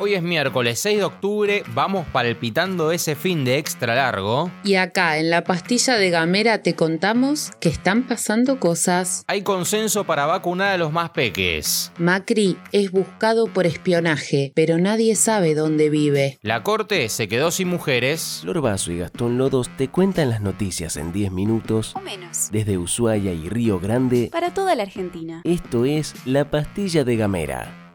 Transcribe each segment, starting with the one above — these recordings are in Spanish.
Hoy es miércoles 6 de octubre, vamos palpitando ese fin de extra largo. Y acá en la pastilla de Gamera te contamos que están pasando cosas. Hay consenso para vacunar a los más peques. Macri es buscado por espionaje, pero nadie sabe dónde vive. La corte se quedó sin mujeres. Flor Basso y Gastón Lodos te cuentan las noticias en 10 minutos O menos. desde Ushuaia y Río Grande. Para toda la Argentina. Esto es La Pastilla de Gamera.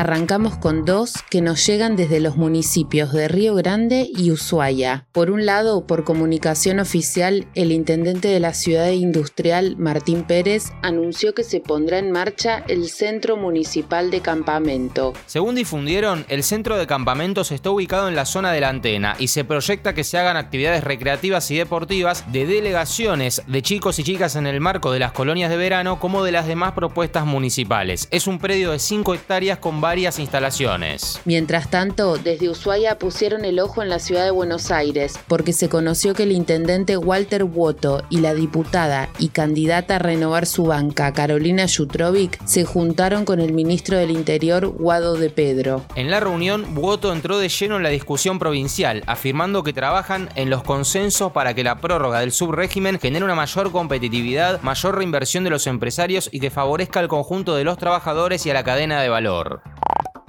Arrancamos con dos que nos llegan desde los municipios de Río Grande y Ushuaia. Por un lado, por comunicación oficial, el intendente de la ciudad industrial, Martín Pérez, anunció que se pondrá en marcha el Centro Municipal de Campamento. Según difundieron, el centro de campamentos está ubicado en la zona de la antena y se proyecta que se hagan actividades recreativas y deportivas de delegaciones de chicos y chicas en el marco de las colonias de verano como de las demás propuestas municipales. Es un predio de 5 hectáreas con varias instalaciones. Mientras tanto, desde Ushuaia pusieron el ojo en la ciudad de Buenos Aires porque se conoció que el intendente Walter Woto y la diputada y candidata a renovar su banca, Carolina Jutrovic, se juntaron con el ministro del Interior, Guado de Pedro. En la reunión, Buoto entró de lleno en la discusión provincial, afirmando que trabajan en los consensos para que la prórroga del subrégimen genere una mayor competitividad, mayor reinversión de los empresarios y que favorezca al conjunto de los trabajadores y a la cadena de valor.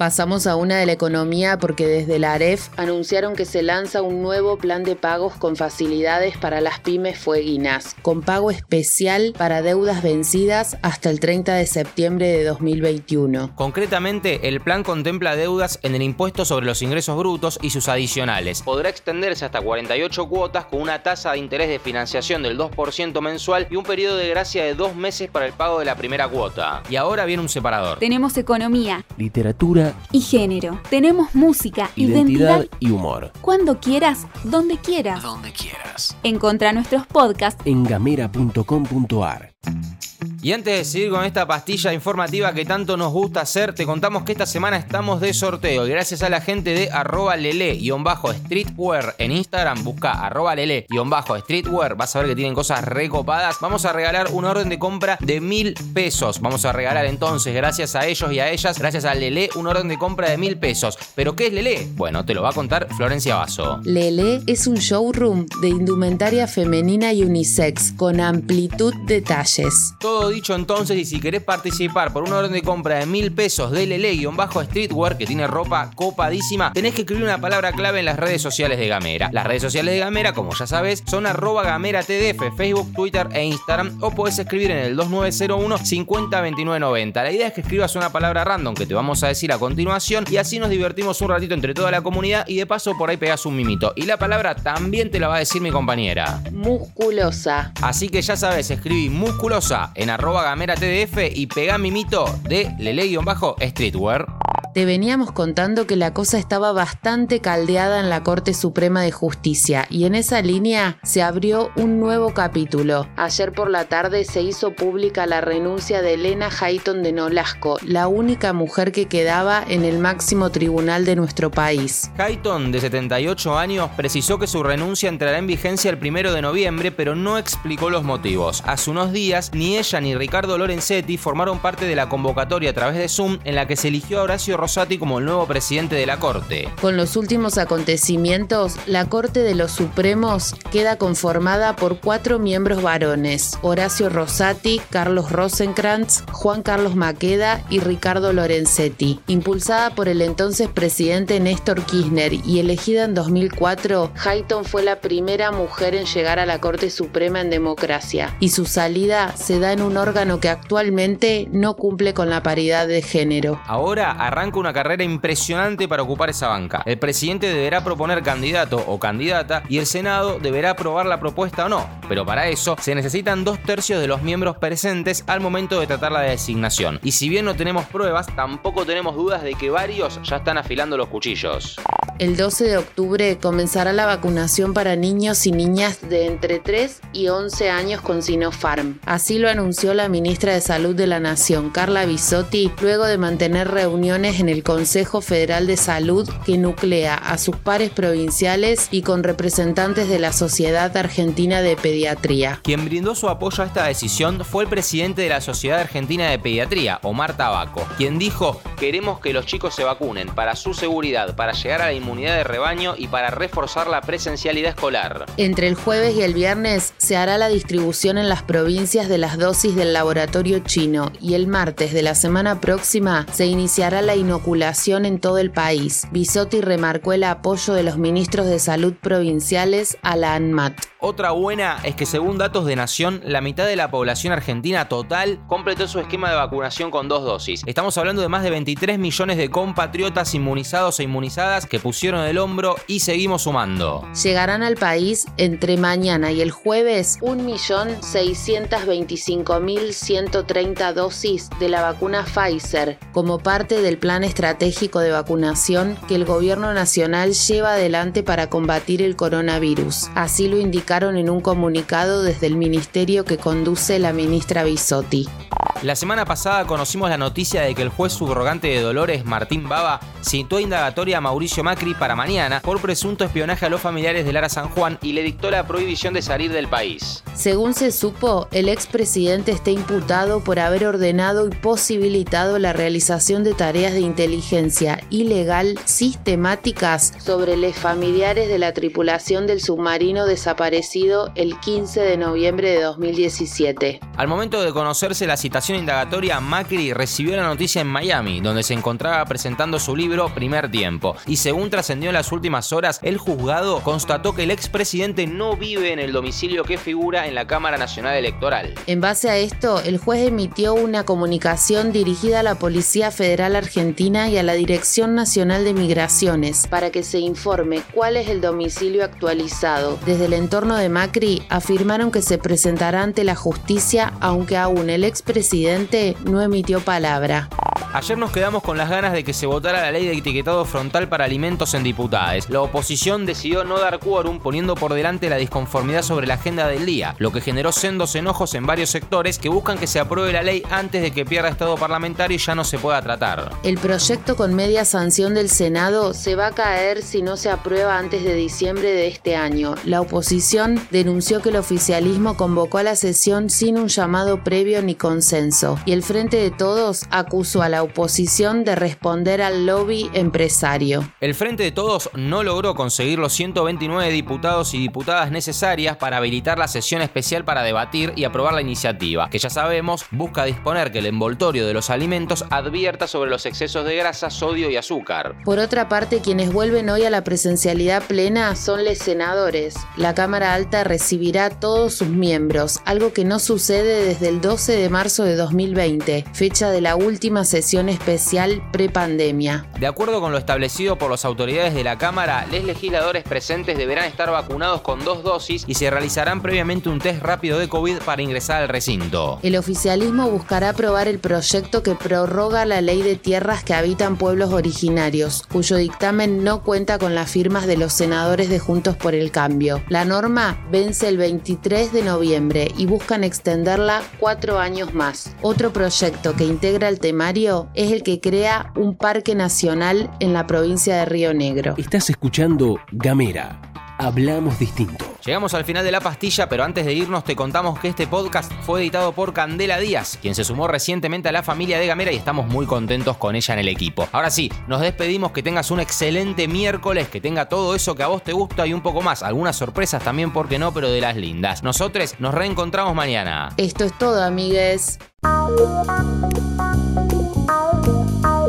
Pasamos a una de la economía porque desde la AREF anunciaron que se lanza un nuevo plan de pagos con facilidades para las pymes fueguinas, con pago especial para deudas vencidas hasta el 30 de septiembre de 2021. Concretamente, el plan contempla deudas en el impuesto sobre los ingresos brutos y sus adicionales. Podrá extenderse hasta 48 cuotas con una tasa de interés de financiación del 2% mensual y un periodo de gracia de dos meses para el pago de la primera cuota. Y ahora viene un separador. Tenemos economía Literatura, y género. Tenemos música, identidad identidad. y humor. Cuando quieras, donde quieras. Donde quieras. Encontra nuestros podcasts En gamera.com.ar. Y antes de seguir con esta pastilla informativa que tanto nos gusta hacer, te contamos que esta semana estamos de sorteo. Y gracias a la gente de arroba lele-streetwear en Instagram, busca arroba lele-streetwear, vas a ver que tienen cosas recopadas. Vamos a regalar un orden de compra de mil pesos. Vamos a regalar entonces, gracias a ellos y a ellas, gracias a Lele, un orden de compra de mil pesos. ¿Pero qué es Lele? Bueno, te lo va a contar Florencia Basso. Lele es un showroom de indumentaria femenina y unisex con amplitud de talles. Todo dicho entonces, y si querés participar por un orden de compra de mil pesos de Lele-Streetwear, que tiene ropa copadísima, tenés que escribir una palabra clave en las redes sociales de Gamera. Las redes sociales de Gamera, como ya sabes, son arroba Gamera TDF, Facebook, Twitter e Instagram, o podés escribir en el 2901 502990. La idea es que escribas una palabra random que te vamos a decir a continuación, y así nos divertimos un ratito entre toda la comunidad, y de paso por ahí pegás un mimito. Y la palabra también te la va a decir mi compañera. Musculosa. Así que ya sabes, escribí musculosa en arroba gamera TDF y pegá mi mito de lele-streetwear. Te veníamos contando que la cosa estaba bastante caldeada en la Corte Suprema de Justicia y en esa línea se abrió un nuevo capítulo. Ayer por la tarde se hizo pública la renuncia de Elena Hayton de Nolasco, la única mujer que quedaba en el máximo tribunal de nuestro país. Hayton, de 78 años, precisó que su renuncia entrará en vigencia el primero de noviembre, pero no explicó los motivos. Hace unos días, ni ella ni Ricardo Lorenzetti formaron parte de la convocatoria a través de Zoom en la que se eligió a Horacio Rosati como el nuevo presidente de la Corte. Con los últimos acontecimientos, la Corte de los Supremos queda conformada por cuatro miembros varones, Horacio Rosati, Carlos Rosenkrantz, Juan Carlos Maqueda y Ricardo Lorenzetti. Impulsada por el entonces presidente Néstor Kirchner y elegida en 2004, Hayton fue la primera mujer en llegar a la Corte Suprema en democracia y su salida se da en un órgano que actualmente no cumple con la paridad de género. Ahora arranca una carrera impresionante para ocupar esa banca. El presidente deberá proponer candidato o candidata y el Senado deberá aprobar la propuesta o no. Pero para eso se necesitan dos tercios de los miembros presentes al momento de tratar la designación. Y si bien no tenemos pruebas, tampoco tenemos dudas de que varios ya están afilando los cuchillos. El 12 de octubre comenzará la vacunación para niños y niñas de entre 3 y 11 años con Sinopharm. Así lo anunció la ministra de Salud de la Nación, Carla Bisotti, luego de mantener reuniones en el Consejo Federal de Salud que nuclea a sus pares provinciales y con representantes de la Sociedad Argentina de Pediatría. Quien brindó su apoyo a esta decisión fue el presidente de la Sociedad Argentina de Pediatría, Omar Tabaco, quien dijo, queremos que los chicos se vacunen para su seguridad, para llegar a la inmunidad de rebaño y para reforzar la presencialidad escolar. Entre el jueves y el viernes se hará la distribución en las provincias de las dosis del laboratorio chino y el martes de la semana próxima se iniciará la inoculación en todo el país. Bisotti remarcó el apoyo de los ministros de salud provinciales a la ANMAT. Otra buena es que según datos de Nación, la mitad de la población argentina total completó su esquema de vacunación con dos dosis. Estamos hablando de más de 23 millones de compatriotas inmunizados e inmunizadas que pusieron el hombro y seguimos sumando. Llegarán al país entre mañana y el jueves 1.625.130 dosis de la vacuna Pfizer como parte del plan estratégico de vacunación que el gobierno nacional lleva adelante para combatir el coronavirus. Así lo indica en un comunicado desde el ministerio que conduce la ministra Bisotti. La semana pasada conocimos la noticia de que el juez subrogante de Dolores, Martín Baba, citó indagatoria a Mauricio Macri para mañana por presunto espionaje a los familiares de Lara San Juan y le dictó la prohibición de salir del país. Según se supo, el expresidente está imputado por haber ordenado y posibilitado la realización de tareas de inteligencia ilegal sistemáticas sobre los familiares de la tripulación del submarino desaparecido el 15 de noviembre de 2017. Al momento de conocerse la citación indagatoria, Macri recibió la noticia en Miami, donde se encontraba presentando su libro Primer Tiempo. Y según trascendió en las últimas horas, el juzgado constató que el expresidente no vive en el domicilio que figura en la Cámara Nacional Electoral. En base a esto, el juez emitió una comunicación dirigida a la Policía Federal Argentina y a la Dirección Nacional de Migraciones para que se informe cuál es el domicilio actualizado. Desde el entorno de Macri afirmaron que se presentará ante la justicia aunque aún el expresidente no emitió palabra. Ayer nos quedamos con las ganas de que se votara la ley de etiquetado frontal para alimentos en diputados. La oposición decidió no dar quórum poniendo por delante la disconformidad sobre la agenda del día, lo que generó sendos enojos en varios sectores que buscan que se apruebe la ley antes de que pierda estado parlamentario y ya no se pueda tratar. El proyecto con media sanción del Senado se va a caer si no se aprueba antes de diciembre de este año. La oposición denunció que el oficialismo convocó a la sesión sin un llamado previo ni consenso y el Frente de Todos acusó a la oposición de responder al lobby empresario. El Frente de Todos no logró conseguir los 129 diputados y diputadas necesarias para habilitar la sesión especial para debatir y aprobar la iniciativa, que ya sabemos busca disponer que el envoltorio de los alimentos advierta sobre los excesos de grasa, sodio y azúcar. Por otra parte, quienes vuelven hoy a la presencialidad plena son los senadores. La Cámara Alta recibirá a todos sus miembros, algo que no sucede desde el 12 de marzo de 2020, fecha de la última sesión especial prepandemia. De acuerdo con lo establecido por las autoridades de la Cámara, los legisladores presentes deberán estar vacunados con dos dosis y se realizarán previamente un test rápido de COVID para ingresar al recinto. El oficialismo buscará aprobar el proyecto que prorroga la ley de tierras que habitan pueblos originarios, cuyo dictamen no cuenta con las firmas de los senadores de Juntos por el Cambio. La norma vence el 23 de noviembre y buscan extenderla cuatro años más. Otro proyecto que integra el temario es el que crea un parque nacional en la provincia de Río Negro. Estás escuchando Gamera. Hablamos distinto. Llegamos al final de la pastilla, pero antes de irnos te contamos que este podcast fue editado por Candela Díaz, quien se sumó recientemente a la familia de Gamera y estamos muy contentos con ella en el equipo. Ahora sí, nos despedimos, que tengas un excelente miércoles, que tenga todo eso que a vos te gusta y un poco más. Algunas sorpresas también, porque no, pero de las lindas. Nosotros nos reencontramos mañana. Esto es todo, amigues.